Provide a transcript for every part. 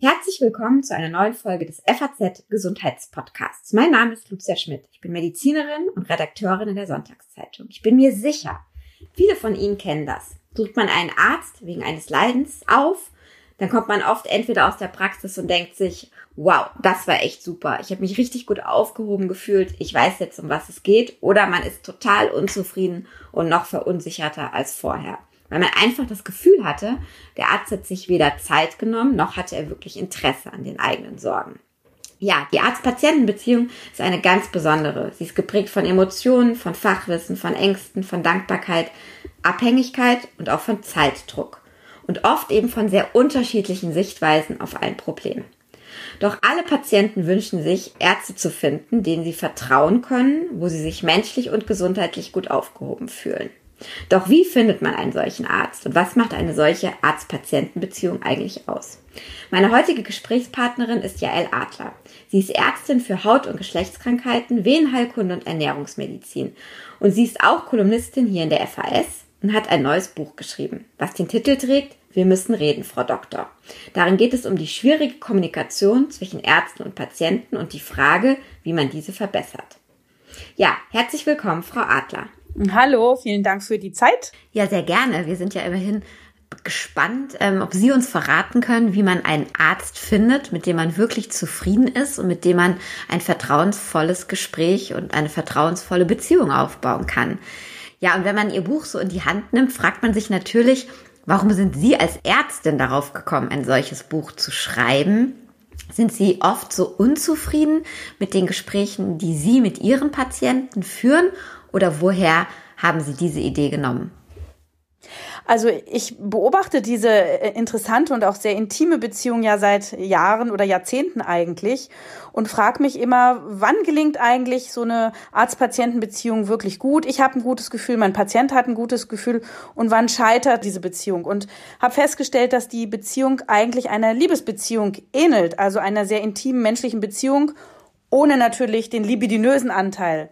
Herzlich willkommen zu einer neuen Folge des FAZ Gesundheitspodcasts. Mein Name ist Lucia Schmidt. Ich bin Medizinerin und Redakteurin in der Sonntagszeitung. Ich bin mir sicher, viele von Ihnen kennen das. Sucht man einen Arzt wegen eines Leidens auf, dann kommt man oft entweder aus der Praxis und denkt sich, wow, das war echt super. Ich habe mich richtig gut aufgehoben gefühlt. Ich weiß jetzt, um was es geht. Oder man ist total unzufrieden und noch verunsicherter als vorher. Weil man einfach das Gefühl hatte, der Arzt hat sich weder Zeit genommen, noch hatte er wirklich Interesse an den eigenen Sorgen. Ja, die Arzt-Patienten-Beziehung ist eine ganz besondere. Sie ist geprägt von Emotionen, von Fachwissen, von Ängsten, von Dankbarkeit, Abhängigkeit und auch von Zeitdruck. Und oft eben von sehr unterschiedlichen Sichtweisen auf ein Problem. Doch alle Patienten wünschen sich, Ärzte zu finden, denen sie vertrauen können, wo sie sich menschlich und gesundheitlich gut aufgehoben fühlen. Doch wie findet man einen solchen Arzt und was macht eine solche Arzt-Patienten-Beziehung eigentlich aus? Meine heutige Gesprächspartnerin ist Jael Adler. Sie ist Ärztin für Haut- und Geschlechtskrankheiten, Venenheilkunde und Ernährungsmedizin. Und sie ist auch Kolumnistin hier in der FAS und hat ein neues Buch geschrieben, was den Titel trägt wir müssen reden, Frau Doktor. Darin geht es um die schwierige Kommunikation zwischen Ärzten und Patienten und die Frage, wie man diese verbessert. Ja, herzlich willkommen, Frau Adler. Hallo, vielen Dank für die Zeit. Ja, sehr gerne. Wir sind ja immerhin gespannt, ähm, ob Sie uns verraten können, wie man einen Arzt findet, mit dem man wirklich zufrieden ist und mit dem man ein vertrauensvolles Gespräch und eine vertrauensvolle Beziehung aufbauen kann. Ja, und wenn man Ihr Buch so in die Hand nimmt, fragt man sich natürlich, Warum sind Sie als Ärztin darauf gekommen, ein solches Buch zu schreiben? Sind Sie oft so unzufrieden mit den Gesprächen, die Sie mit Ihren Patienten führen? Oder woher haben Sie diese Idee genommen? Also ich beobachte diese äh, interessante und auch sehr intime Beziehung ja seit Jahren oder Jahrzehnten eigentlich und frage mich immer, wann gelingt eigentlich so eine Arzt-Patienten-Beziehung wirklich gut? Ich habe ein gutes Gefühl, mein Patient hat ein gutes Gefühl und wann scheitert diese Beziehung? Und habe festgestellt, dass die Beziehung eigentlich einer Liebesbeziehung ähnelt, also einer sehr intimen menschlichen Beziehung, ohne natürlich den libidinösen Anteil.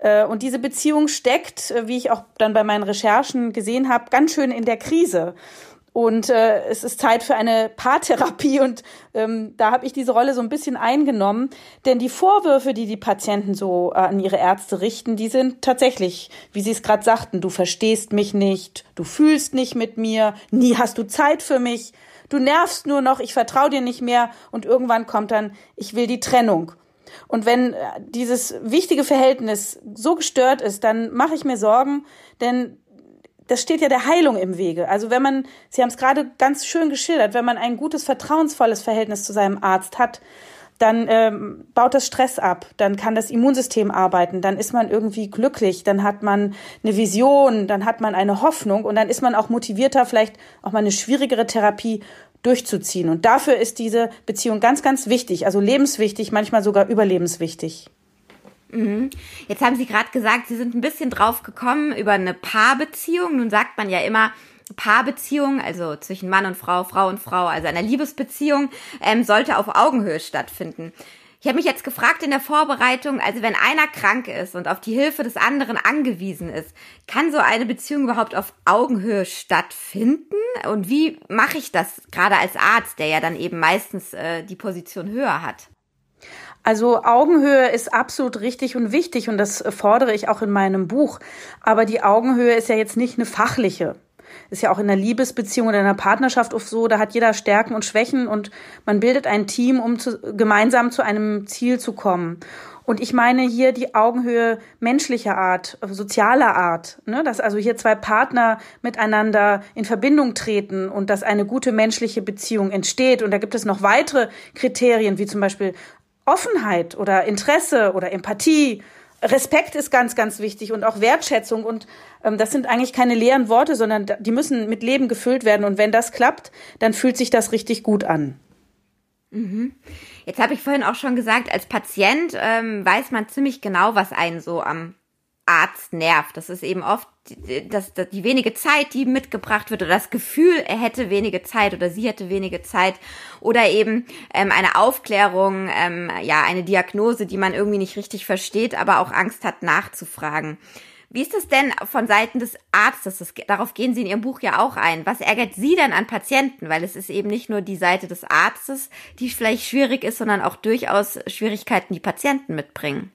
Äh, und diese Beziehung steckt, äh, wie ich auch dann bei meinen Recherchen gesehen habe, ganz schön in der Krise. Und äh, es ist Zeit für eine Paartherapie und ähm, da habe ich diese Rolle so ein bisschen eingenommen. Denn die Vorwürfe, die die Patienten so äh, an ihre Ärzte richten, die sind tatsächlich, wie Sie es gerade sagten, du verstehst mich nicht, du fühlst nicht mit mir, nie hast du Zeit für mich, du nervst nur noch, ich vertraue dir nicht mehr und irgendwann kommt dann, ich will die Trennung. Und wenn äh, dieses wichtige Verhältnis so gestört ist, dann mache ich mir Sorgen, denn das steht ja der Heilung im Wege. Also wenn man, Sie haben es gerade ganz schön geschildert, wenn man ein gutes, vertrauensvolles Verhältnis zu seinem Arzt hat, dann ähm, baut das Stress ab, dann kann das Immunsystem arbeiten, dann ist man irgendwie glücklich, dann hat man eine Vision, dann hat man eine Hoffnung und dann ist man auch motivierter, vielleicht auch mal eine schwierigere Therapie durchzuziehen. Und dafür ist diese Beziehung ganz, ganz wichtig, also lebenswichtig, manchmal sogar überlebenswichtig. Mhm. Jetzt haben Sie gerade gesagt, Sie sind ein bisschen drauf gekommen über eine Paarbeziehung. Nun sagt man ja immer, Paarbeziehung, also zwischen Mann und Frau, Frau und Frau, also eine Liebesbeziehung, ähm, sollte auf Augenhöhe stattfinden. Ich habe mich jetzt gefragt in der Vorbereitung, also wenn einer krank ist und auf die Hilfe des anderen angewiesen ist, kann so eine Beziehung überhaupt auf Augenhöhe stattfinden? Und wie mache ich das gerade als Arzt, der ja dann eben meistens äh, die Position höher hat? Also Augenhöhe ist absolut richtig und wichtig und das fordere ich auch in meinem Buch. Aber die Augenhöhe ist ja jetzt nicht eine fachliche. Ist ja auch in einer Liebesbeziehung oder in einer Partnerschaft oft so, da hat jeder Stärken und Schwächen und man bildet ein Team, um zu, gemeinsam zu einem Ziel zu kommen. Und ich meine hier die Augenhöhe menschlicher Art, sozialer Art, ne? dass also hier zwei Partner miteinander in Verbindung treten und dass eine gute menschliche Beziehung entsteht. Und da gibt es noch weitere Kriterien, wie zum Beispiel Offenheit oder Interesse oder Empathie Respekt ist ganz, ganz wichtig und auch Wertschätzung. Und ähm, das sind eigentlich keine leeren Worte, sondern die müssen mit Leben gefüllt werden. Und wenn das klappt, dann fühlt sich das richtig gut an. Mhm. Jetzt habe ich vorhin auch schon gesagt, als Patient ähm, weiß man ziemlich genau, was einen so am Arzt nervt. Das ist eben oft das, das, die wenige Zeit, die mitgebracht wird oder das Gefühl, er hätte wenige Zeit oder sie hätte wenige Zeit oder eben ähm, eine Aufklärung, ähm, ja, eine Diagnose, die man irgendwie nicht richtig versteht, aber auch Angst hat nachzufragen. Wie ist es denn von Seiten des Arztes? Das, darauf gehen Sie in Ihrem Buch ja auch ein. Was ärgert Sie denn an Patienten? Weil es ist eben nicht nur die Seite des Arztes, die vielleicht schwierig ist, sondern auch durchaus Schwierigkeiten, die Patienten mitbringen.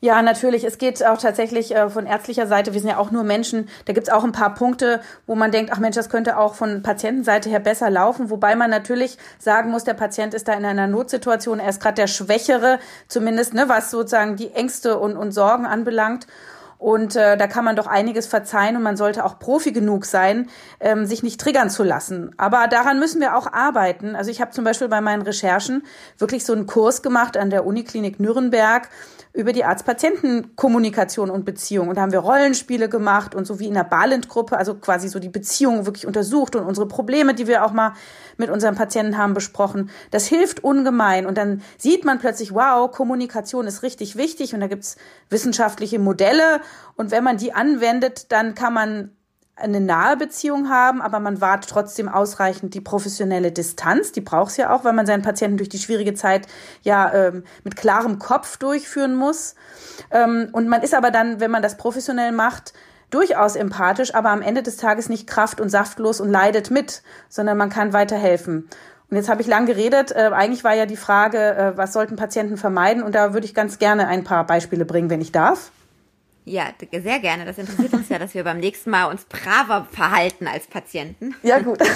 Ja, natürlich. Es geht auch tatsächlich äh, von ärztlicher Seite. Wir sind ja auch nur Menschen. Da gibt's auch ein paar Punkte, wo man denkt, ach Mensch, das könnte auch von Patientenseite her besser laufen. Wobei man natürlich sagen muss, der Patient ist da in einer Notsituation. Er ist gerade der Schwächere, zumindest, ne, was sozusagen die Ängste und, und Sorgen anbelangt. Und äh, da kann man doch einiges verzeihen und man sollte auch Profi genug sein, ähm, sich nicht triggern zu lassen. Aber daran müssen wir auch arbeiten. Also ich habe zum Beispiel bei meinen Recherchen wirklich so einen Kurs gemacht an der Uniklinik Nürnberg über die Arzt-Patienten-Kommunikation und Beziehung. Und da haben wir Rollenspiele gemacht und so wie in der Balint-Gruppe, also quasi so die Beziehung wirklich untersucht und unsere Probleme, die wir auch mal mit unseren Patienten haben, besprochen. Das hilft ungemein. Und dann sieht man plötzlich, wow, Kommunikation ist richtig wichtig und da gibt's wissenschaftliche Modelle. Und wenn man die anwendet, dann kann man eine nahe Beziehung haben, aber man wahrt trotzdem ausreichend die professionelle Distanz. Die braucht es ja auch, weil man seinen Patienten durch die schwierige Zeit ja ähm, mit klarem Kopf durchführen muss. Ähm, und man ist aber dann, wenn man das professionell macht, durchaus empathisch, aber am Ende des Tages nicht kraft- und saftlos und leidet mit, sondern man kann weiterhelfen. Und jetzt habe ich lang geredet. Äh, eigentlich war ja die Frage, äh, was sollten Patienten vermeiden? Und da würde ich ganz gerne ein paar Beispiele bringen, wenn ich darf. Ja, sehr gerne. Das interessiert uns ja, dass wir beim nächsten Mal uns braver verhalten als Patienten. Ja, gut.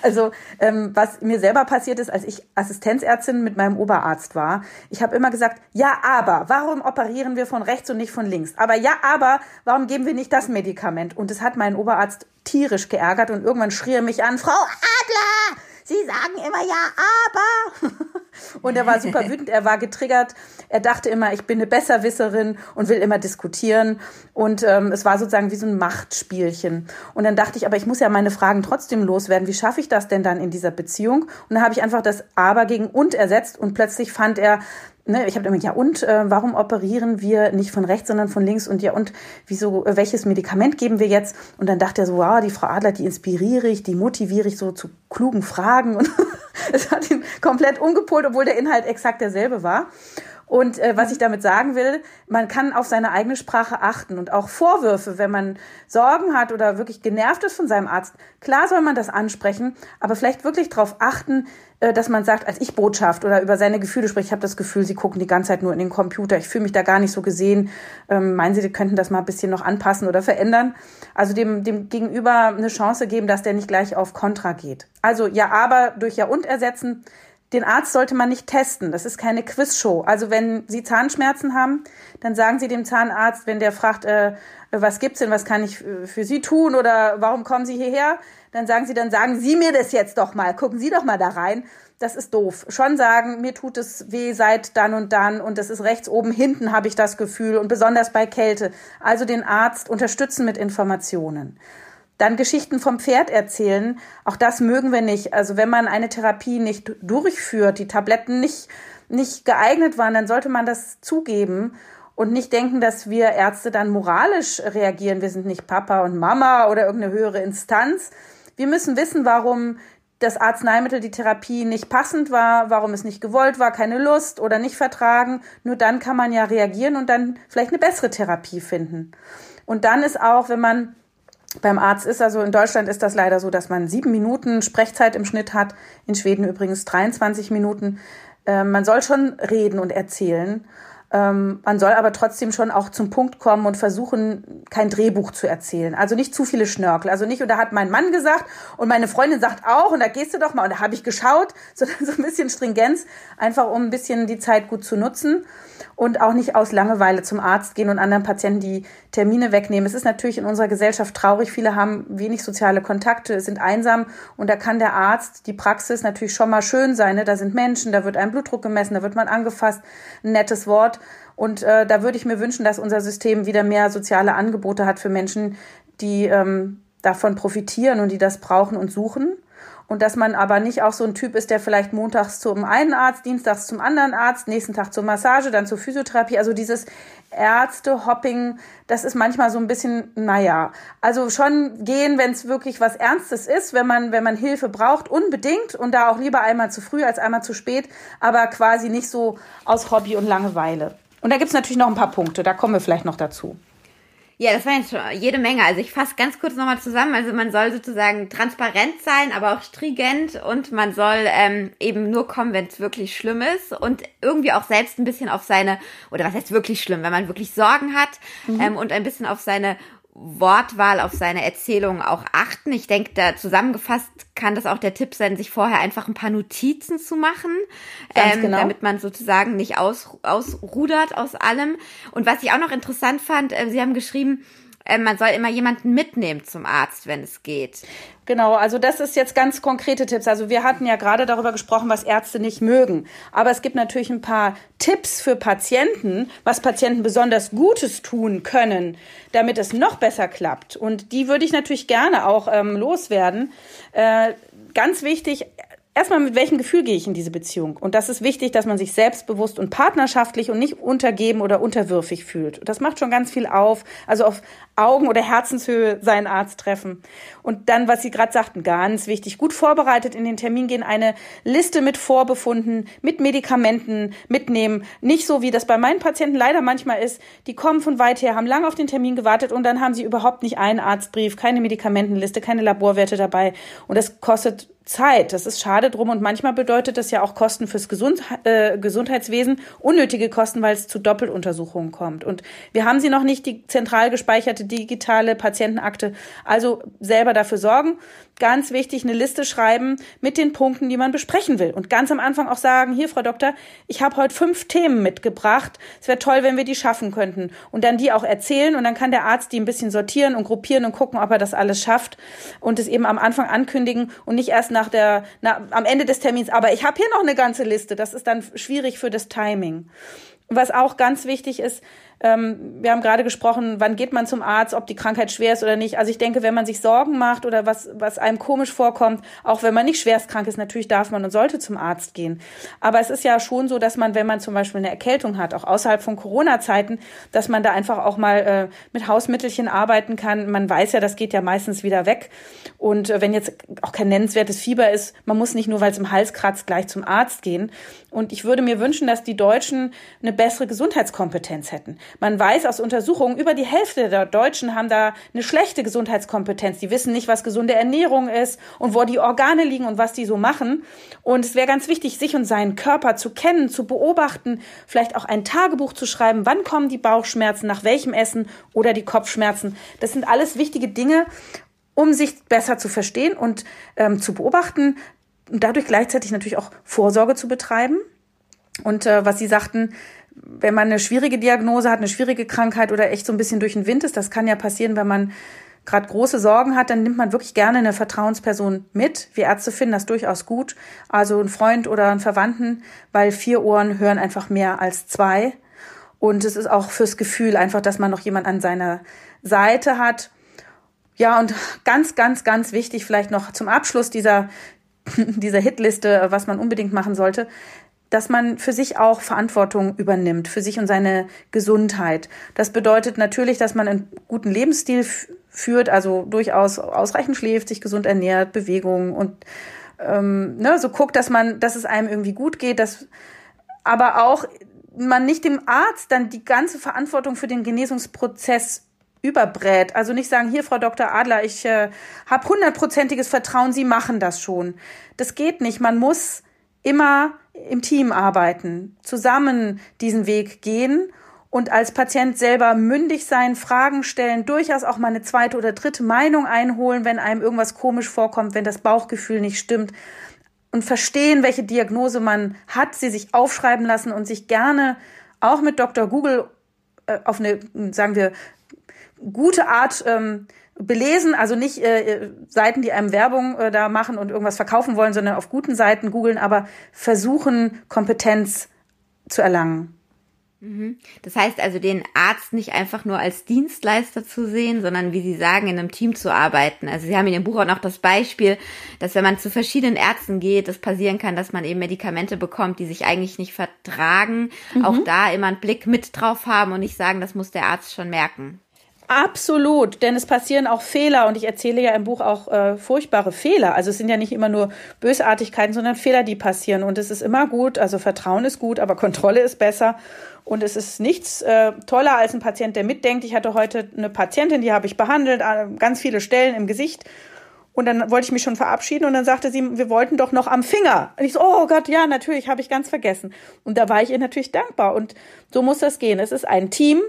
Also ähm, was mir selber passiert ist, als ich Assistenzärztin mit meinem Oberarzt war, ich habe immer gesagt, ja, aber warum operieren wir von rechts und nicht von links? Aber ja, aber warum geben wir nicht das Medikament? Und es hat meinen Oberarzt tierisch geärgert und irgendwann schrie er mich an, Frau Adler, Sie sagen immer ja, aber. Und er war super wütend, er war getriggert. Er dachte immer, ich bin eine Besserwisserin und will immer diskutieren. Und ähm, es war sozusagen wie so ein Machtspielchen. Und dann dachte ich, aber ich muss ja meine Fragen trotzdem loswerden. Wie schaffe ich das denn dann in dieser Beziehung? Und dann habe ich einfach das aber gegen und ersetzt und plötzlich fand er, ne, ich habe immer, ja und, äh, warum operieren wir nicht von rechts, sondern von links und ja und, wieso, äh, welches Medikament geben wir jetzt? Und dann dachte er so, wow, die Frau Adler, die inspiriere ich, die motiviere ich so zu klugen Fragen und es hat ihn komplett umgepolt, obwohl der Inhalt exakt derselbe war. Und äh, was ich damit sagen will, man kann auf seine eigene Sprache achten und auch Vorwürfe, wenn man Sorgen hat oder wirklich genervt ist von seinem Arzt. Klar soll man das ansprechen, aber vielleicht wirklich darauf achten, äh, dass man sagt, als ich Botschaft oder über seine Gefühle spreche, ich habe das Gefühl, sie gucken die ganze Zeit nur in den Computer, ich fühle mich da gar nicht so gesehen. Ähm, meinen Sie, die könnten das mal ein bisschen noch anpassen oder verändern? Also dem, dem Gegenüber eine Chance geben, dass der nicht gleich auf Kontra geht. Also ja, aber durch ja und ersetzen den Arzt sollte man nicht testen. Das ist keine Quizshow. Also wenn Sie Zahnschmerzen haben, dann sagen Sie dem Zahnarzt, wenn der fragt, äh, was gibt's denn, was kann ich für Sie tun oder warum kommen Sie hierher, dann sagen Sie, dann sagen Sie mir das jetzt doch mal. Gucken Sie doch mal da rein. Das ist doof. Schon sagen, mir tut es weh seit dann und dann und das ist rechts oben hinten habe ich das Gefühl und besonders bei Kälte. Also den Arzt unterstützen mit Informationen. Dann Geschichten vom Pferd erzählen. Auch das mögen wir nicht. Also wenn man eine Therapie nicht durchführt, die Tabletten nicht, nicht geeignet waren, dann sollte man das zugeben und nicht denken, dass wir Ärzte dann moralisch reagieren. Wir sind nicht Papa und Mama oder irgendeine höhere Instanz. Wir müssen wissen, warum das Arzneimittel, die Therapie nicht passend war, warum es nicht gewollt war, keine Lust oder nicht vertragen. Nur dann kann man ja reagieren und dann vielleicht eine bessere Therapie finden. Und dann ist auch, wenn man beim Arzt ist. Also in Deutschland ist das leider so, dass man sieben Minuten Sprechzeit im Schnitt hat. In Schweden übrigens 23 Minuten. Äh, man soll schon reden und erzählen. Ähm, man soll aber trotzdem schon auch zum Punkt kommen und versuchen, kein Drehbuch zu erzählen. Also nicht zu viele Schnörkel. Also nicht, und da hat mein Mann gesagt und meine Freundin sagt auch, und da gehst du doch mal, und da habe ich geschaut, sondern so ein bisschen Stringenz, einfach um ein bisschen die Zeit gut zu nutzen und auch nicht aus Langeweile zum Arzt gehen und anderen Patienten die Termine wegnehmen. Es ist natürlich in unserer Gesellschaft traurig. Viele haben wenig soziale Kontakte, sind einsam und da kann der Arzt, die Praxis natürlich schon mal schön sein. Ne? Da sind Menschen, da wird ein Blutdruck gemessen, da wird man angefasst, ein nettes Wort. Und äh, da würde ich mir wünschen, dass unser System wieder mehr soziale Angebote hat für Menschen, die ähm, davon profitieren und die das brauchen und suchen. Und dass man aber nicht auch so ein Typ ist, der vielleicht montags zum einen Arzt, dienstags zum anderen Arzt, nächsten Tag zur Massage, dann zur Physiotherapie. Also dieses Ärzte-Hopping, das ist manchmal so ein bisschen, naja, also schon gehen, wenn es wirklich was Ernstes ist, wenn man, wenn man Hilfe braucht, unbedingt und da auch lieber einmal zu früh als einmal zu spät, aber quasi nicht so aus Hobby und Langeweile. Und da gibt's natürlich noch ein paar Punkte, da kommen wir vielleicht noch dazu. Ja, das war jetzt schon jede Menge. Also ich fasse ganz kurz nochmal zusammen. Also man soll sozusagen transparent sein, aber auch stringent und man soll ähm, eben nur kommen, wenn es wirklich schlimm ist und irgendwie auch selbst ein bisschen auf seine, oder was heißt wirklich schlimm, wenn man wirklich Sorgen hat mhm. ähm, und ein bisschen auf seine Wortwahl, auf seine Erzählung auch achten. Ich denke, da zusammengefasst kann das auch der Tipp sein, sich vorher einfach ein paar Notizen zu machen, ähm, genau. damit man sozusagen nicht aus, ausrudert aus allem. Und was ich auch noch interessant fand, äh, Sie haben geschrieben, äh, man soll immer jemanden mitnehmen zum Arzt, wenn es geht. Genau, also das ist jetzt ganz konkrete Tipps. Also wir hatten ja gerade darüber gesprochen, was Ärzte nicht mögen. Aber es gibt natürlich ein paar Tipps für Patienten, was Patienten besonders Gutes tun können, damit es noch besser klappt. Und die würde ich natürlich gerne auch ähm, loswerden. Äh, ganz wichtig, erstmal mit welchem Gefühl gehe ich in diese Beziehung? Und das ist wichtig, dass man sich selbstbewusst und partnerschaftlich und nicht untergeben oder unterwürfig fühlt. Das macht schon ganz viel auf. Also auf Augen- oder Herzenshöhe seinen Arzt treffen. Und dann, was Sie gerade sagten, ganz wichtig, gut vorbereitet in den Termin gehen, eine Liste mit Vorbefunden, mit Medikamenten mitnehmen. Nicht so, wie das bei meinen Patienten leider manchmal ist. Die kommen von weit her, haben lange auf den Termin gewartet und dann haben sie überhaupt nicht einen Arztbrief, keine Medikamentenliste, keine Laborwerte dabei. Und das kostet Zeit. Das ist schade drum und manchmal bedeutet das ja auch Kosten fürs Gesund, äh, Gesundheitswesen, unnötige Kosten, weil es zu Doppeluntersuchungen kommt. Und wir haben sie noch nicht, die zentral gespeicherte digitale Patientenakte. Also selber dafür sorgen. Ganz wichtig, eine Liste schreiben mit den Punkten, die man besprechen will. Und ganz am Anfang auch sagen, hier, Frau Doktor, ich habe heute fünf Themen mitgebracht. Es wäre toll, wenn wir die schaffen könnten. Und dann die auch erzählen und dann kann der Arzt die ein bisschen sortieren und gruppieren und gucken, ob er das alles schafft und es eben am Anfang ankündigen und nicht erst nach der, na, am Ende des Termins. Aber ich habe hier noch eine ganze Liste. Das ist dann schwierig für das Timing. Was auch ganz wichtig ist, ähm, wir haben gerade gesprochen, wann geht man zum Arzt, ob die Krankheit schwer ist oder nicht. Also ich denke, wenn man sich Sorgen macht oder was, was einem komisch vorkommt, auch wenn man nicht schwerstkrank ist, natürlich darf man und sollte zum Arzt gehen. Aber es ist ja schon so, dass man, wenn man zum Beispiel eine Erkältung hat, auch außerhalb von Corona-Zeiten, dass man da einfach auch mal äh, mit Hausmittelchen arbeiten kann. Man weiß ja, das geht ja meistens wieder weg. Und äh, wenn jetzt auch kein nennenswertes Fieber ist, man muss nicht nur, weil es im Hals kratzt, gleich zum Arzt gehen. Und ich würde mir wünschen, dass die Deutschen eine bessere Gesundheitskompetenz hätten. Man weiß aus Untersuchungen, über die Hälfte der Deutschen haben da eine schlechte Gesundheitskompetenz. Die wissen nicht, was gesunde Ernährung ist und wo die Organe liegen und was die so machen. Und es wäre ganz wichtig, sich und seinen Körper zu kennen, zu beobachten, vielleicht auch ein Tagebuch zu schreiben. Wann kommen die Bauchschmerzen, nach welchem Essen oder die Kopfschmerzen? Das sind alles wichtige Dinge, um sich besser zu verstehen und ähm, zu beobachten und dadurch gleichzeitig natürlich auch Vorsorge zu betreiben. Und äh, was Sie sagten, wenn man eine schwierige Diagnose hat, eine schwierige Krankheit oder echt so ein bisschen durch den Wind ist, das kann ja passieren, wenn man gerade große Sorgen hat, dann nimmt man wirklich gerne eine Vertrauensperson mit. Wir Ärzte finden das durchaus gut. Also ein Freund oder einen Verwandten, weil vier Ohren hören einfach mehr als zwei. Und es ist auch fürs Gefühl einfach, dass man noch jemand an seiner Seite hat. Ja, und ganz, ganz, ganz wichtig vielleicht noch zum Abschluss dieser, dieser Hitliste, was man unbedingt machen sollte dass man für sich auch Verantwortung übernimmt, für sich und seine Gesundheit. Das bedeutet natürlich, dass man einen guten Lebensstil führt, also durchaus ausreichend schläft, sich gesund ernährt, Bewegung und ähm, ne, so guckt, dass man, dass es einem irgendwie gut geht, dass aber auch man nicht dem Arzt dann die ganze Verantwortung für den Genesungsprozess überbrät. Also nicht sagen, hier, Frau Dr. Adler, ich äh, habe hundertprozentiges Vertrauen, Sie machen das schon. Das geht nicht. Man muss immer im Team arbeiten, zusammen diesen Weg gehen und als Patient selber mündig sein, Fragen stellen, durchaus auch mal eine zweite oder dritte Meinung einholen, wenn einem irgendwas komisch vorkommt, wenn das Bauchgefühl nicht stimmt und verstehen, welche Diagnose man hat, sie sich aufschreiben lassen und sich gerne auch mit Dr. Google äh, auf eine, sagen wir, gute Art ähm, belesen, also nicht äh, Seiten, die einem Werbung äh, da machen und irgendwas verkaufen wollen, sondern auf guten Seiten googeln, aber versuchen, Kompetenz zu erlangen. Mhm. Das heißt also, den Arzt nicht einfach nur als Dienstleister zu sehen, sondern wie Sie sagen, in einem Team zu arbeiten. Also Sie haben in Ihrem Buch auch noch das Beispiel, dass wenn man zu verschiedenen Ärzten geht, es passieren kann, dass man eben Medikamente bekommt, die sich eigentlich nicht vertragen. Mhm. Auch da immer einen Blick mit drauf haben und nicht sagen, das muss der Arzt schon merken. Absolut, denn es passieren auch Fehler und ich erzähle ja im Buch auch äh, furchtbare Fehler. Also es sind ja nicht immer nur Bösartigkeiten, sondern Fehler, die passieren und es ist immer gut. Also Vertrauen ist gut, aber Kontrolle ist besser und es ist nichts äh, toller als ein Patient, der mitdenkt. Ich hatte heute eine Patientin, die habe ich behandelt, äh, ganz viele Stellen im Gesicht und dann wollte ich mich schon verabschieden und dann sagte sie, wir wollten doch noch am Finger. Und ich so, oh Gott, ja, natürlich, habe ich ganz vergessen. Und da war ich ihr natürlich dankbar. Und so muss das gehen. Es ist ein Team,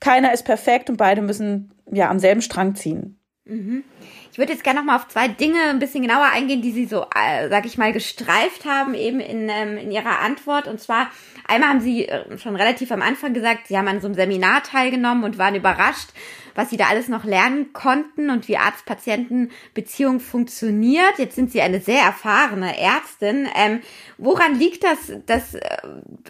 keiner ist perfekt und beide müssen ja am selben Strang ziehen. Mhm. Ich würde jetzt gerne noch mal auf zwei Dinge ein bisschen genauer eingehen, die Sie so, äh, sag ich mal, gestreift haben eben in, ähm, in Ihrer Antwort. Und zwar einmal haben Sie äh, schon relativ am Anfang gesagt, Sie haben an so einem Seminar teilgenommen und waren überrascht, was sie da alles noch lernen konnten und wie Arzt-Patienten-Beziehung funktioniert. Jetzt sind sie eine sehr erfahrene Ärztin. Ähm, woran liegt das, dass äh,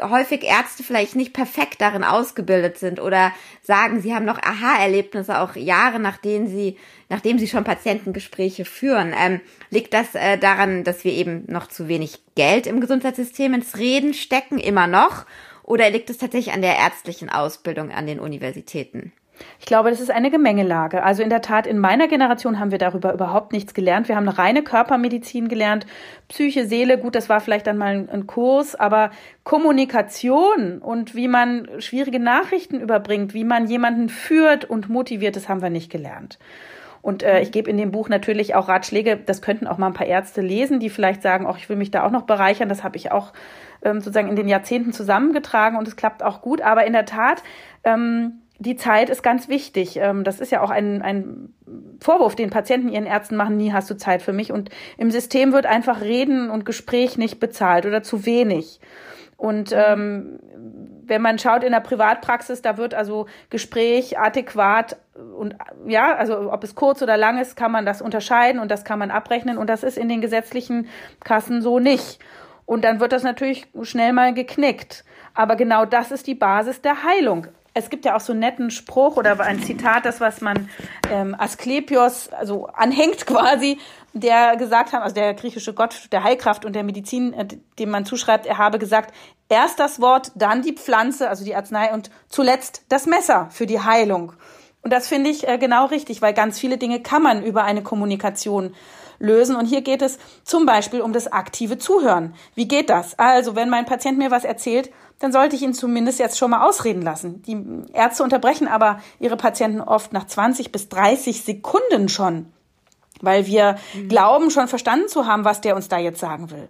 häufig Ärzte vielleicht nicht perfekt darin ausgebildet sind oder sagen, sie haben noch Aha-Erlebnisse auch Jahre, nachdem sie, nachdem sie schon Patientengespräche führen? Ähm, liegt das äh, daran, dass wir eben noch zu wenig Geld im Gesundheitssystem ins Reden stecken, immer noch? Oder liegt es tatsächlich an der ärztlichen Ausbildung an den Universitäten? Ich glaube, das ist eine Gemengelage. Also in der Tat, in meiner Generation haben wir darüber überhaupt nichts gelernt. Wir haben eine reine Körpermedizin gelernt, Psyche, Seele, gut, das war vielleicht dann mal ein, Kurs, aber Kommunikation und wie man schwierige Nachrichten überbringt, wie man jemanden führt und motiviert, das haben wir nicht gelernt. Und äh, ich gebe in dem Buch natürlich auch Ratschläge, das könnten auch mal ein paar Ärzte lesen, die vielleicht sagen, auch ich will mich da auch noch bereichern. Das habe ich auch ähm, sozusagen in den Jahrzehnten zusammengetragen und es klappt auch gut. Aber in der Tat, ähm, die Zeit ist ganz wichtig. Ähm, das ist ja auch ein, ein Vorwurf, den Patienten ihren Ärzten machen, nie hast du Zeit für mich. Und im System wird einfach Reden und Gespräch nicht bezahlt oder zu wenig. Und ähm, wenn man schaut in der Privatpraxis, da wird also Gespräch adäquat und ja, also ob es kurz oder lang ist, kann man das unterscheiden und das kann man abrechnen und das ist in den gesetzlichen Kassen so nicht. Und dann wird das natürlich schnell mal geknickt. Aber genau das ist die Basis der Heilung es gibt ja auch so einen netten Spruch oder ein Zitat, das was man ähm, Asklepios also anhängt quasi, der gesagt hat, also der griechische Gott der Heilkraft und der Medizin, äh, dem man zuschreibt, er habe gesagt, erst das Wort, dann die Pflanze, also die Arznei und zuletzt das Messer für die Heilung. Und das finde ich äh, genau richtig, weil ganz viele Dinge kann man über eine Kommunikation lösen. Und hier geht es zum Beispiel um das aktive Zuhören. Wie geht das? Also, wenn mein Patient mir was erzählt, dann sollte ich ihn zumindest jetzt schon mal ausreden lassen. Die Ärzte unterbrechen aber ihre Patienten oft nach 20 bis 30 Sekunden schon, weil wir mhm. glauben, schon verstanden zu haben, was der uns da jetzt sagen will.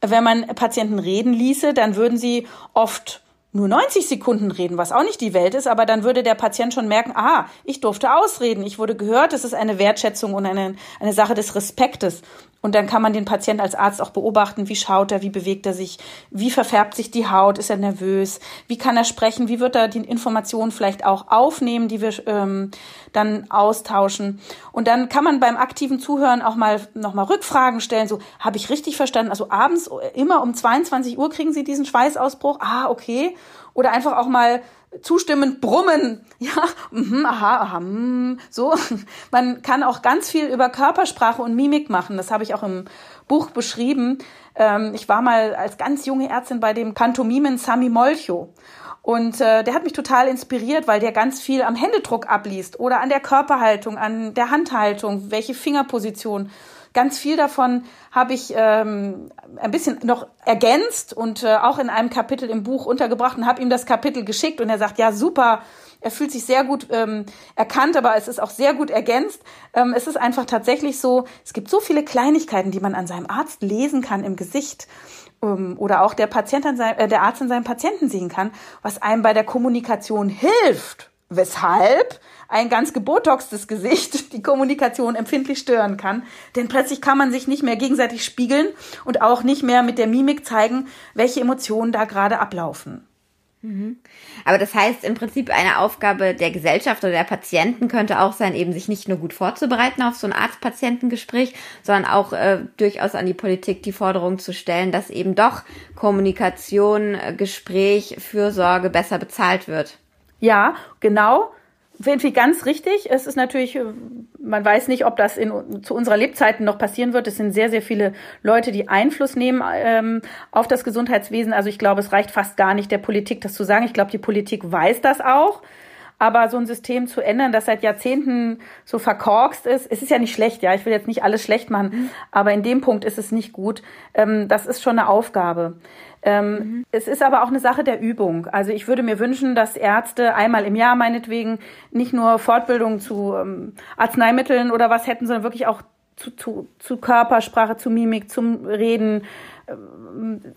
Wenn man Patienten reden ließe, dann würden sie oft nur 90 Sekunden reden, was auch nicht die Welt ist, aber dann würde der Patient schon merken, ah, ich durfte ausreden, ich wurde gehört, das ist eine Wertschätzung und eine, eine Sache des Respektes. Und dann kann man den Patienten als Arzt auch beobachten, wie schaut er, wie bewegt er sich, wie verfärbt sich die Haut, ist er nervös, wie kann er sprechen, wie wird er die Informationen vielleicht auch aufnehmen, die wir ähm, dann austauschen. Und dann kann man beim aktiven Zuhören auch mal nochmal Rückfragen stellen, so, habe ich richtig verstanden? Also abends immer um 22 Uhr kriegen Sie diesen Schweißausbruch? Ah, okay. Oder einfach auch mal zustimmend brummen. Ja, mhm, aha, aha, mm, so. Man kann auch ganz viel über Körpersprache und Mimik machen. Das habe ich auch im Buch beschrieben. Ähm, ich war mal als ganz junge Ärztin bei dem Kantomimen Sami Molcho. Und äh, der hat mich total inspiriert, weil der ganz viel am Händedruck abliest oder an der Körperhaltung, an der Handhaltung, welche Fingerposition. Ganz viel davon habe ich ähm, ein bisschen noch ergänzt und äh, auch in einem Kapitel im Buch untergebracht und habe ihm das Kapitel geschickt und er sagt, ja super, er fühlt sich sehr gut ähm, erkannt, aber es ist auch sehr gut ergänzt. Ähm, es ist einfach tatsächlich so, es gibt so viele Kleinigkeiten, die man an seinem Arzt lesen kann im Gesicht ähm, oder auch der Patient an sein, äh, der Arzt an seinem Patienten sehen kann, was einem bei der Kommunikation hilft. Weshalb ein ganz gebotoxtes Gesicht die Kommunikation empfindlich stören kann. Denn plötzlich kann man sich nicht mehr gegenseitig spiegeln und auch nicht mehr mit der Mimik zeigen, welche Emotionen da gerade ablaufen. Mhm. Aber das heißt im Prinzip eine Aufgabe der Gesellschaft oder der Patienten könnte auch sein, eben sich nicht nur gut vorzubereiten auf so ein Arzt-Patientengespräch, sondern auch äh, durchaus an die Politik die Forderung zu stellen, dass eben doch Kommunikation, äh, Gespräch, Fürsorge besser bezahlt wird. Ja, genau. Ich ganz richtig. Es ist natürlich, äh, man weiß nicht, ob das in, zu unserer Lebzeiten noch passieren wird. Es sind sehr, sehr viele Leute, die Einfluss nehmen ähm, auf das Gesundheitswesen. Also ich glaube, es reicht fast gar nicht der Politik, das zu sagen. Ich glaube, die Politik weiß das auch. Aber so ein System zu ändern, das seit Jahrzehnten so verkorkst ist, es ist ja nicht schlecht, ja. Ich will jetzt nicht alles schlecht machen, mhm. aber in dem Punkt ist es nicht gut. Ähm, das ist schon eine Aufgabe. Ähm, mhm. Es ist aber auch eine Sache der Übung. Also ich würde mir wünschen, dass Ärzte einmal im Jahr meinetwegen nicht nur Fortbildung zu ähm, Arzneimitteln oder was hätten, sondern wirklich auch zu, zu, zu Körpersprache, zu Mimik, zum Reden,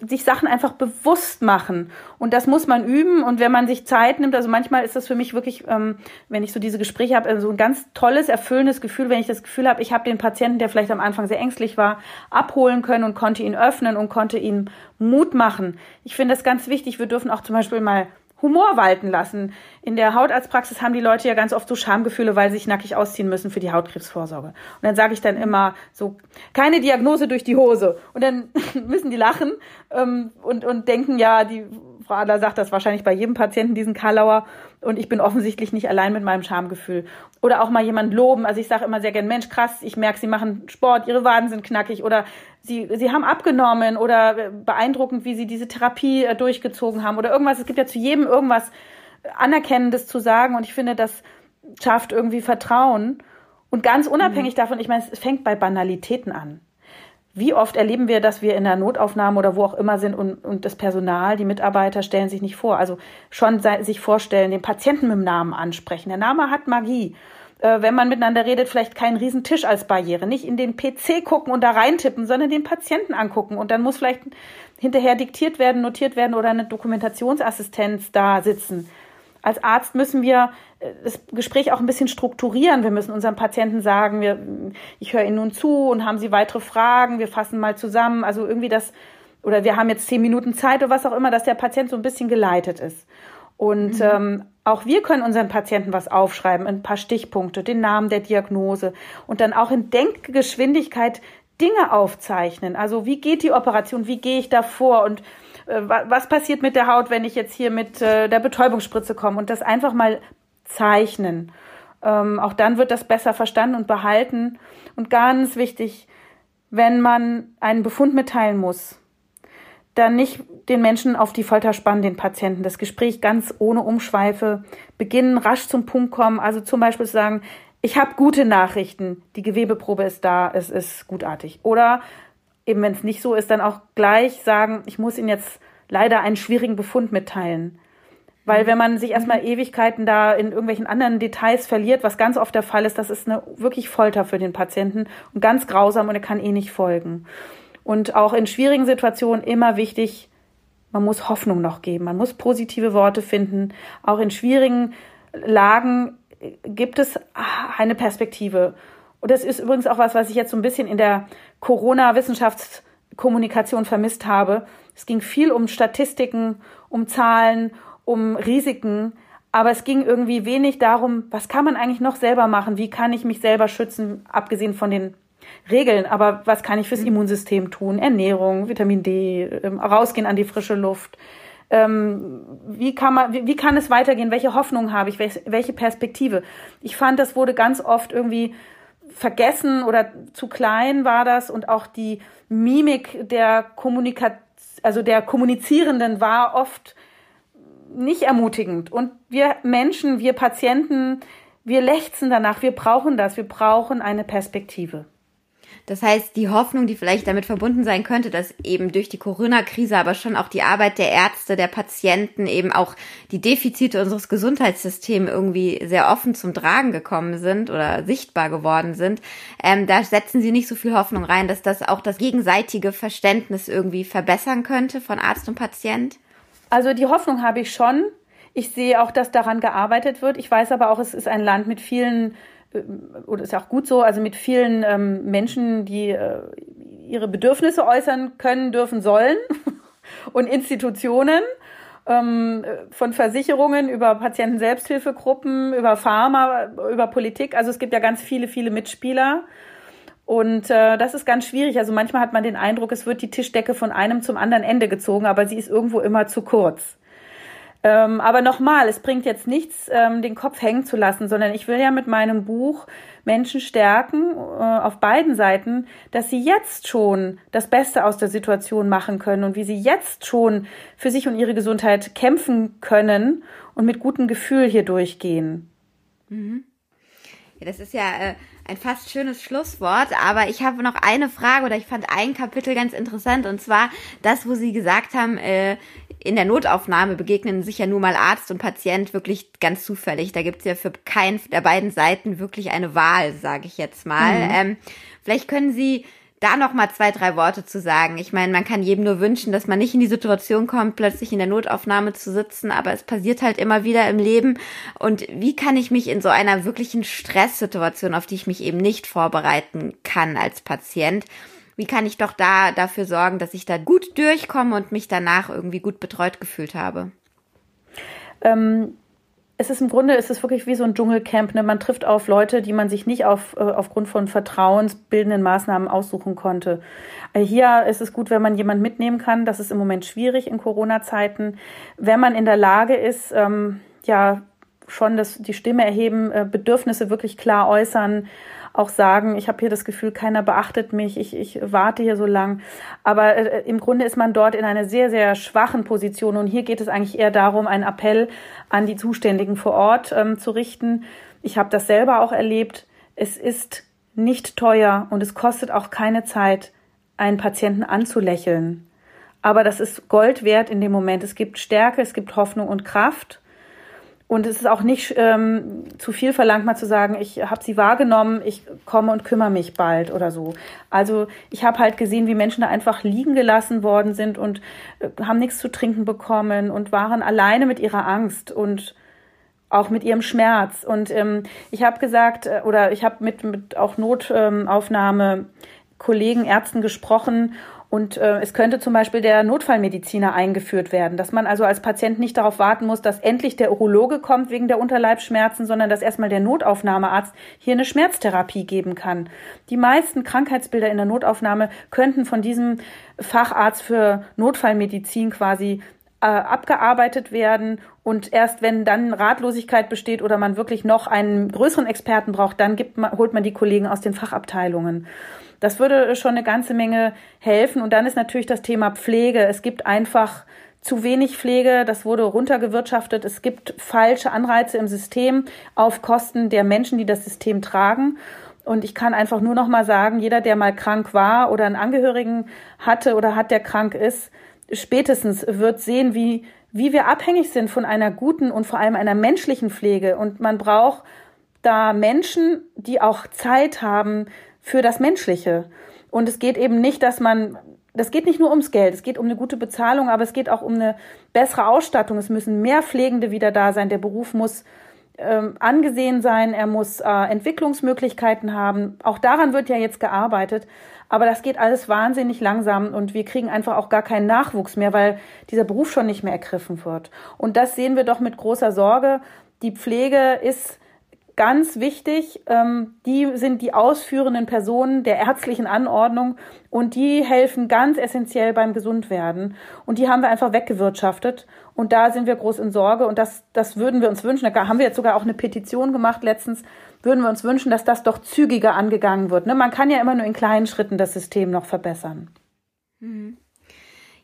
sich Sachen einfach bewusst machen. Und das muss man üben. Und wenn man sich Zeit nimmt, also manchmal ist das für mich wirklich, ähm, wenn ich so diese Gespräche habe, so also ein ganz tolles, erfüllendes Gefühl, wenn ich das Gefühl habe, ich habe den Patienten, der vielleicht am Anfang sehr ängstlich war, abholen können und konnte ihn öffnen und konnte ihm Mut machen. Ich finde das ganz wichtig. Wir dürfen auch zum Beispiel mal Humor walten lassen. In der Hautarztpraxis haben die Leute ja ganz oft so Schamgefühle, weil sie sich nackig ausziehen müssen für die Hautkrebsvorsorge. Und dann sage ich dann immer so, keine Diagnose durch die Hose. Und dann müssen die lachen ähm, und, und denken, ja, die Frau Adler sagt das wahrscheinlich bei jedem Patienten, diesen Karlauer. Und ich bin offensichtlich nicht allein mit meinem Schamgefühl. Oder auch mal jemand loben. Also ich sage immer sehr gern, Mensch, krass, ich merke, Sie machen Sport, Ihre Waden sind knackig oder Sie, Sie haben abgenommen oder beeindruckend, wie Sie diese Therapie äh, durchgezogen haben oder irgendwas. Es gibt ja zu jedem irgendwas Anerkennendes zu sagen und ich finde, das schafft irgendwie Vertrauen. Und ganz unabhängig mhm. davon, ich meine, es fängt bei Banalitäten an. Wie oft erleben wir, dass wir in der Notaufnahme oder wo auch immer sind und, und das Personal, die Mitarbeiter stellen sich nicht vor. Also schon sich vorstellen, den Patienten mit dem Namen ansprechen. Der Name hat Magie. Äh, wenn man miteinander redet, vielleicht keinen riesen Tisch als Barriere. Nicht in den PC gucken und da reintippen, sondern den Patienten angucken. Und dann muss vielleicht hinterher diktiert werden, notiert werden oder eine Dokumentationsassistenz da sitzen. Als Arzt müssen wir äh, das Gespräch auch ein bisschen strukturieren. Wir müssen unseren Patienten sagen, wir, ich höre Ihnen nun zu und haben Sie weitere Fragen, wir fassen mal zusammen. Also irgendwie das, oder wir haben jetzt zehn Minuten Zeit oder was auch immer, dass der Patient so ein bisschen geleitet ist. Und mhm. ähm, auch wir können unseren Patienten was aufschreiben, ein paar Stichpunkte, den Namen der Diagnose und dann auch in Denkgeschwindigkeit Dinge aufzeichnen. Also wie geht die Operation, wie gehe ich da vor und was passiert mit der Haut, wenn ich jetzt hier mit äh, der Betäubungsspritze komme und das einfach mal zeichnen. Ähm, auch dann wird das besser verstanden und behalten. Und ganz wichtig, wenn man einen Befund mitteilen muss, dann nicht den Menschen auf die Folter spannen, den Patienten. Das Gespräch ganz ohne Umschweife beginnen, rasch zum Punkt kommen. Also zum Beispiel sagen, ich habe gute Nachrichten, die Gewebeprobe ist da, es ist gutartig. Oder eben, wenn es nicht so ist, dann auch gleich sagen, ich muss Ihnen jetzt leider einen schwierigen Befund mitteilen. Weil wenn man sich erstmal Ewigkeiten da in irgendwelchen anderen Details verliert, was ganz oft der Fall ist, das ist eine wirklich Folter für den Patienten und ganz grausam und er kann eh nicht folgen. Und auch in schwierigen Situationen immer wichtig, man muss Hoffnung noch geben, man muss positive Worte finden. Auch in schwierigen Lagen gibt es eine Perspektive. Und das ist übrigens auch was, was ich jetzt so ein bisschen in der Corona-Wissenschaftskommunikation vermisst habe. Es ging viel um Statistiken, um Zahlen, um Risiken, aber es ging irgendwie wenig darum, was kann man eigentlich noch selber machen? Wie kann ich mich selber schützen, abgesehen von den Regeln? Aber was kann ich fürs mhm. Immunsystem tun? Ernährung, Vitamin D, ähm, rausgehen an die frische Luft. Ähm, wie kann man, wie, kann es weitergehen? Welche Hoffnung habe ich? Welche Perspektive? Ich fand, das wurde ganz oft irgendwie vergessen oder zu klein war das und auch die Mimik der Kommunikation, also der Kommunizierenden war oft nicht ermutigend. Und wir Menschen, wir Patienten, wir lechzen danach, wir brauchen das, wir brauchen eine Perspektive. Das heißt, die Hoffnung, die vielleicht damit verbunden sein könnte, dass eben durch die Corona-Krise, aber schon auch die Arbeit der Ärzte, der Patienten, eben auch die Defizite unseres Gesundheitssystems irgendwie sehr offen zum Tragen gekommen sind oder sichtbar geworden sind, ähm, da setzen sie nicht so viel Hoffnung rein, dass das auch das gegenseitige Verständnis irgendwie verbessern könnte von Arzt und Patient. Also die Hoffnung habe ich schon. Ich sehe auch, dass daran gearbeitet wird. Ich weiß aber auch, es ist ein Land mit vielen, oder ist auch gut so, also mit vielen ähm, Menschen, die äh, ihre Bedürfnisse äußern können, dürfen, sollen und Institutionen ähm, von Versicherungen über Patienten-Selbsthilfegruppen, über Pharma, über Politik. Also es gibt ja ganz viele, viele Mitspieler. Und äh, das ist ganz schwierig. Also manchmal hat man den Eindruck, es wird die Tischdecke von einem zum anderen Ende gezogen, aber sie ist irgendwo immer zu kurz. Ähm, aber nochmal, es bringt jetzt nichts, ähm, den Kopf hängen zu lassen, sondern ich will ja mit meinem Buch Menschen stärken äh, auf beiden Seiten, dass sie jetzt schon das Beste aus der Situation machen können und wie sie jetzt schon für sich und ihre Gesundheit kämpfen können und mit gutem Gefühl hier durchgehen. Mhm. Ja, das ist ja äh, ein fast schönes Schlusswort, aber ich habe noch eine Frage oder ich fand ein Kapitel ganz interessant und zwar das, wo Sie gesagt haben, äh, in der Notaufnahme begegnen sich ja nur mal Arzt und Patient wirklich ganz zufällig. Da gibt's ja für keinen der beiden Seiten wirklich eine Wahl, sage ich jetzt mal. Mhm. Ähm, vielleicht können Sie da noch mal zwei, drei Worte zu sagen. Ich meine, man kann jedem nur wünschen, dass man nicht in die Situation kommt, plötzlich in der Notaufnahme zu sitzen, aber es passiert halt immer wieder im Leben. Und wie kann ich mich in so einer wirklichen Stresssituation, auf die ich mich eben nicht vorbereiten kann als Patient, wie kann ich doch da dafür sorgen, dass ich da gut durchkomme und mich danach irgendwie gut betreut gefühlt habe? Ähm, es ist im Grunde, es ist wirklich wie so ein Dschungelcamp. Ne? Man trifft auf Leute, die man sich nicht auf, äh, aufgrund von vertrauensbildenden Maßnahmen aussuchen konnte. Äh, hier ist es gut, wenn man jemanden mitnehmen kann. Das ist im Moment schwierig in Corona-Zeiten. Wenn man in der Lage ist, ähm, ja, schon das, die Stimme erheben, äh, Bedürfnisse wirklich klar äußern, auch sagen, ich habe hier das Gefühl, keiner beachtet mich, ich, ich warte hier so lang. Aber äh, im Grunde ist man dort in einer sehr, sehr schwachen Position. Und hier geht es eigentlich eher darum, einen Appell an die Zuständigen vor Ort ähm, zu richten. Ich habe das selber auch erlebt. Es ist nicht teuer und es kostet auch keine Zeit, einen Patienten anzulächeln. Aber das ist Gold wert in dem Moment. Es gibt Stärke, es gibt Hoffnung und Kraft. Und es ist auch nicht ähm, zu viel verlangt, mal zu sagen, ich habe sie wahrgenommen, ich komme und kümmere mich bald oder so. Also ich habe halt gesehen, wie Menschen da einfach liegen gelassen worden sind und äh, haben nichts zu trinken bekommen und waren alleine mit ihrer Angst und auch mit ihrem Schmerz. Und ähm, ich habe gesagt, äh, oder ich habe mit, mit auch Notaufnahme Kollegen, Ärzten gesprochen und äh, es könnte zum Beispiel der Notfallmediziner eingeführt werden, dass man also als Patient nicht darauf warten muss, dass endlich der Urologe kommt wegen der Unterleibsschmerzen, sondern dass erstmal der Notaufnahmearzt hier eine Schmerztherapie geben kann. Die meisten Krankheitsbilder in der Notaufnahme könnten von diesem Facharzt für Notfallmedizin quasi äh, abgearbeitet werden und erst wenn dann Ratlosigkeit besteht oder man wirklich noch einen größeren Experten braucht, dann gibt man, holt man die Kollegen aus den Fachabteilungen. Das würde schon eine ganze Menge helfen. Und dann ist natürlich das Thema Pflege. Es gibt einfach zu wenig Pflege, das wurde runtergewirtschaftet. Es gibt falsche Anreize im System auf Kosten der Menschen, die das System tragen. Und ich kann einfach nur noch mal sagen, jeder, der mal krank war oder einen Angehörigen hatte oder hat, der krank ist, spätestens wird sehen, wie, wie wir abhängig sind von einer guten und vor allem einer menschlichen Pflege. Und man braucht da Menschen, die auch Zeit haben, für das Menschliche. Und es geht eben nicht, dass man, das geht nicht nur ums Geld, es geht um eine gute Bezahlung, aber es geht auch um eine bessere Ausstattung. Es müssen mehr Pflegende wieder da sein. Der Beruf muss ähm, angesehen sein, er muss äh, Entwicklungsmöglichkeiten haben. Auch daran wird ja jetzt gearbeitet. Aber das geht alles wahnsinnig langsam und wir kriegen einfach auch gar keinen Nachwuchs mehr, weil dieser Beruf schon nicht mehr ergriffen wird. Und das sehen wir doch mit großer Sorge. Die Pflege ist ganz wichtig. Ähm, die sind die ausführenden Personen der ärztlichen Anordnung und die helfen ganz essentiell beim Gesundwerden. Und die haben wir einfach weggewirtschaftet. Und da sind wir groß in Sorge und das, das würden wir uns wünschen. Da haben wir jetzt sogar auch eine Petition gemacht letztens. Würden wir uns wünschen, dass das doch zügiger angegangen wird. Ne? Man kann ja immer nur in kleinen Schritten das System noch verbessern.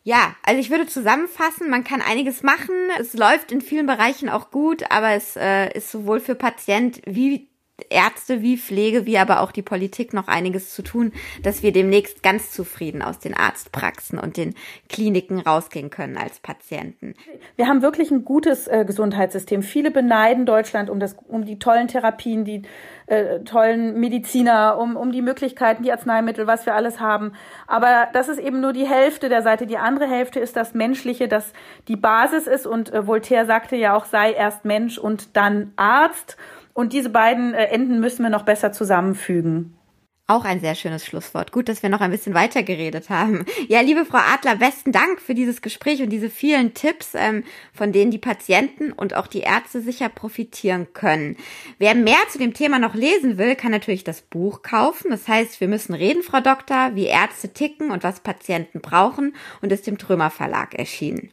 Ja, also ich würde zusammenfassen, man kann einiges machen. Es läuft in vielen Bereichen auch gut, aber es äh, ist sowohl für Patient wie Ärzte wie Pflege, wie aber auch die Politik noch einiges zu tun, dass wir demnächst ganz zufrieden aus den Arztpraxen und den Kliniken rausgehen können als Patienten. Wir haben wirklich ein gutes äh, Gesundheitssystem. Viele beneiden Deutschland um das, um die tollen Therapien, die äh, tollen Mediziner, um, um die Möglichkeiten, die Arzneimittel, was wir alles haben. Aber das ist eben nur die Hälfte der Seite. Die andere Hälfte ist das Menschliche, das die Basis ist. Und äh, Voltaire sagte ja auch, sei erst Mensch und dann Arzt. Und diese beiden äh, Enden müssen wir noch besser zusammenfügen. Auch ein sehr schönes Schlusswort. Gut, dass wir noch ein bisschen weiter geredet haben. Ja, liebe Frau Adler, besten Dank für dieses Gespräch und diese vielen Tipps, ähm, von denen die Patienten und auch die Ärzte sicher profitieren können. Wer mehr zu dem Thema noch lesen will, kann natürlich das Buch kaufen. Das heißt, wir müssen reden, Frau Doktor, wie Ärzte ticken und was Patienten brauchen und ist dem Trömer Verlag erschienen.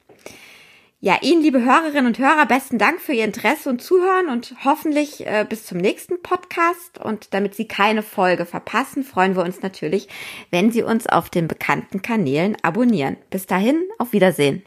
Ja, Ihnen, liebe Hörerinnen und Hörer, besten Dank für Ihr Interesse und Zuhören und hoffentlich äh, bis zum nächsten Podcast. Und damit Sie keine Folge verpassen, freuen wir uns natürlich, wenn Sie uns auf den bekannten Kanälen abonnieren. Bis dahin, auf Wiedersehen.